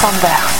van Berg.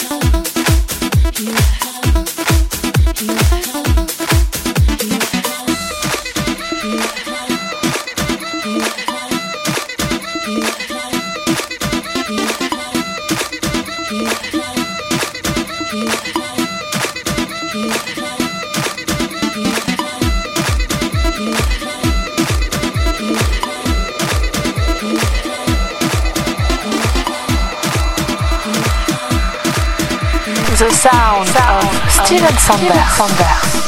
You have, you have. Steven Sandberg.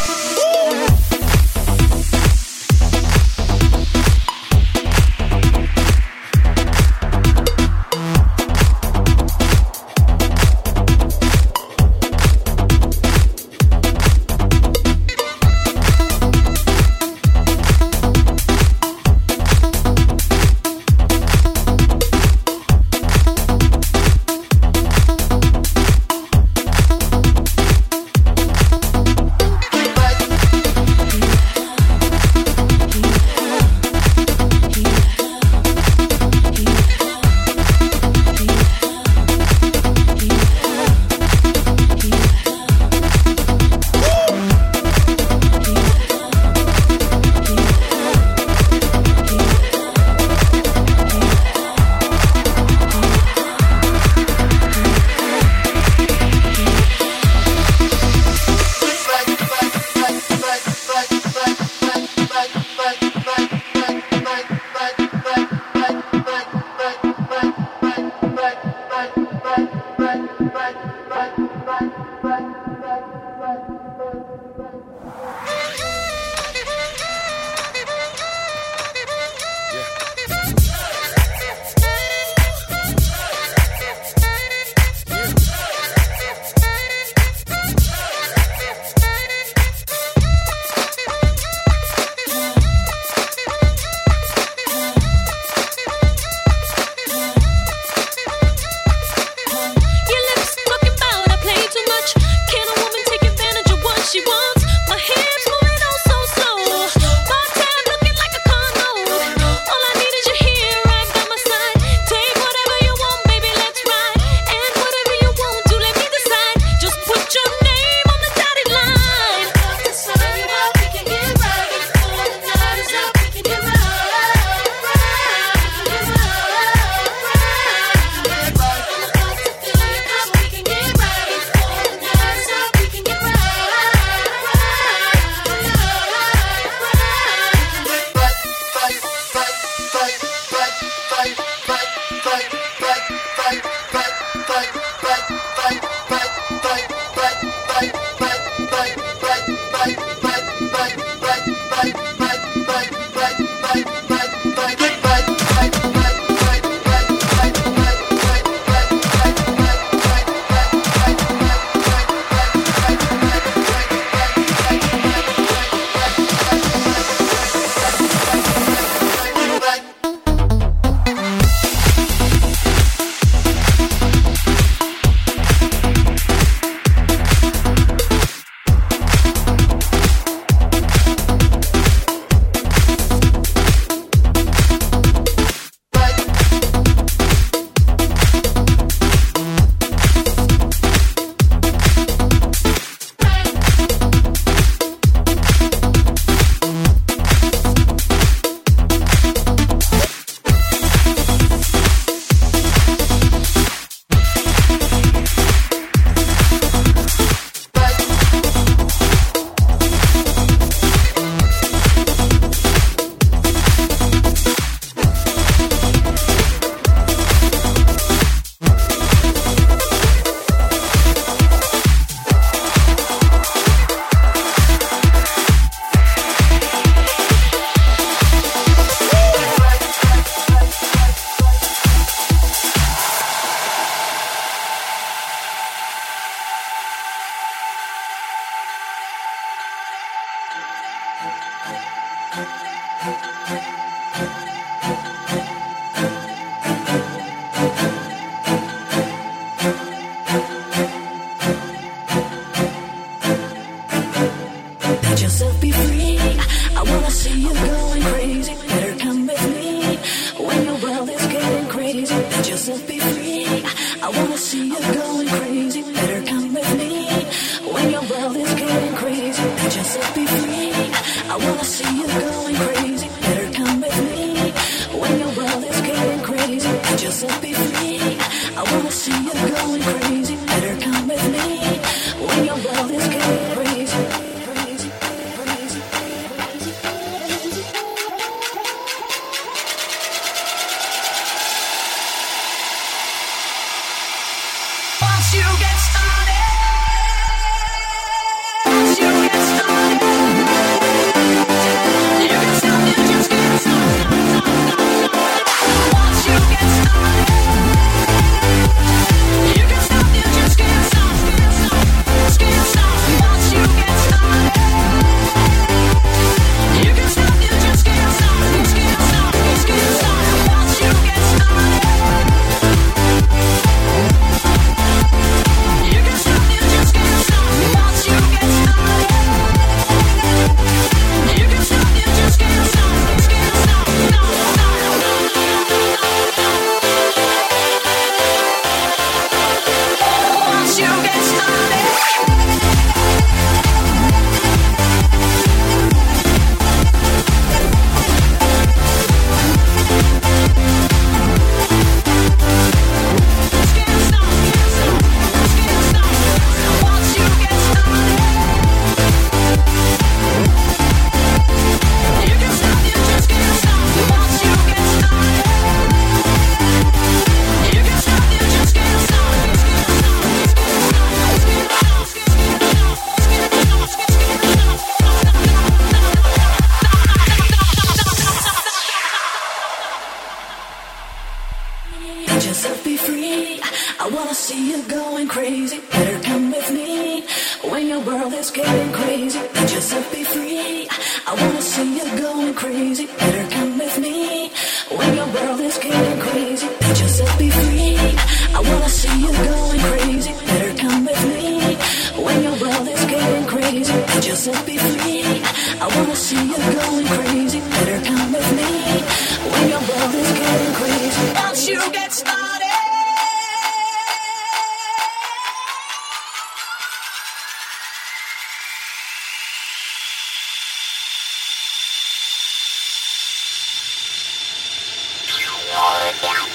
Yeah.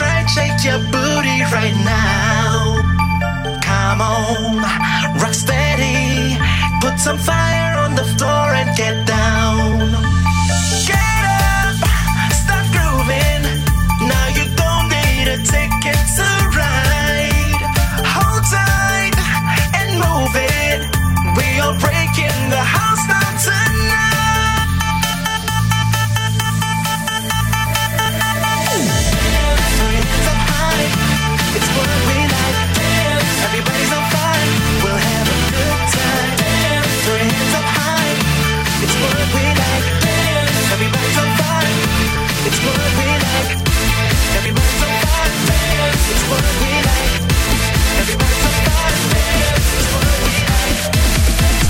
track, shake your booty.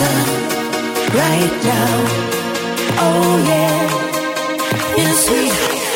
Right now. Oh yeah, a sweet.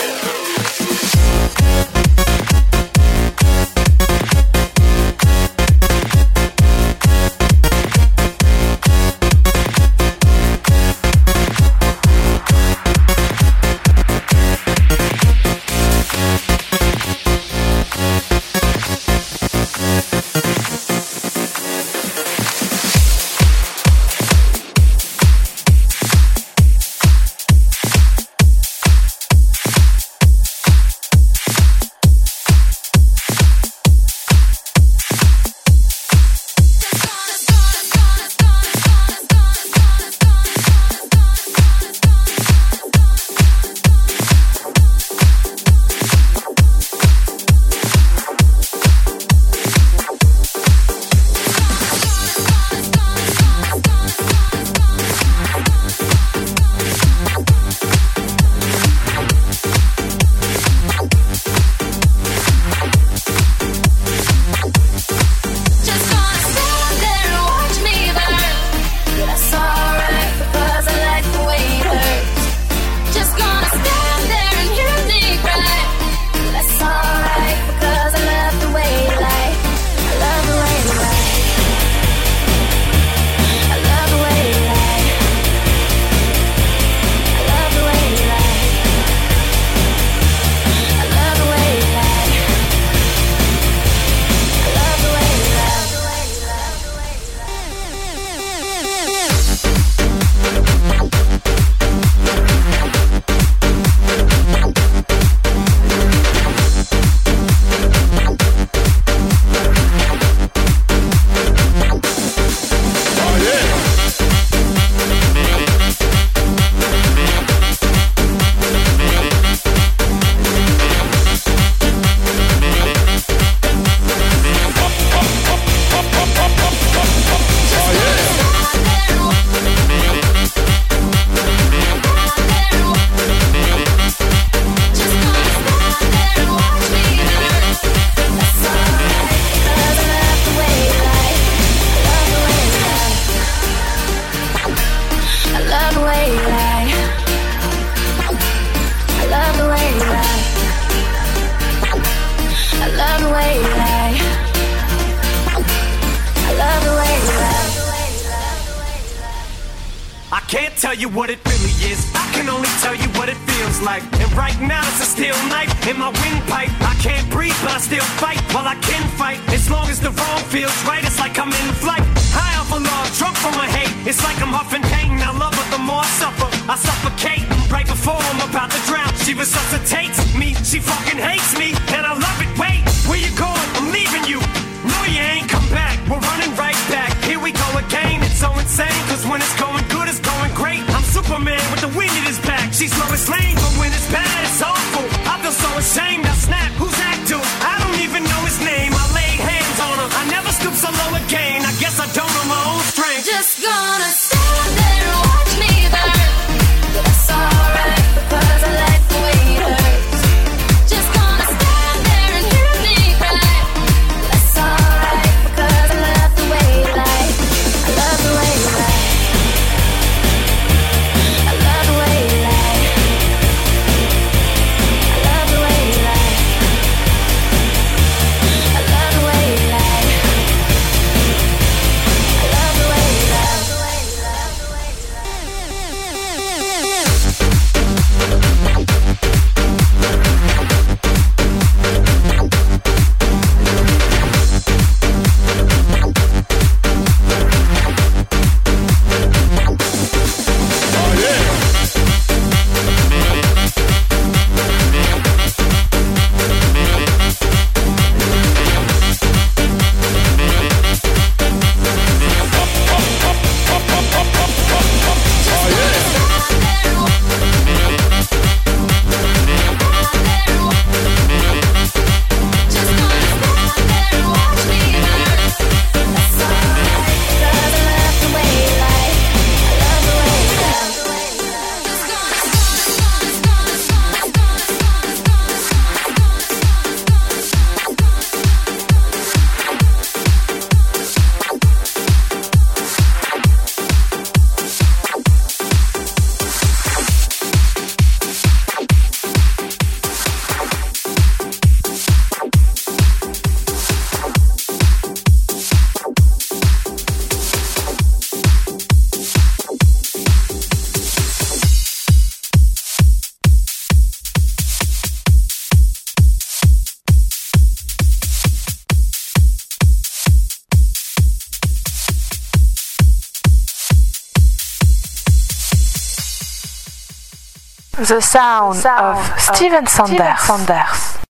the sound, the sound of, of Steven Sanders. Steven Sanders.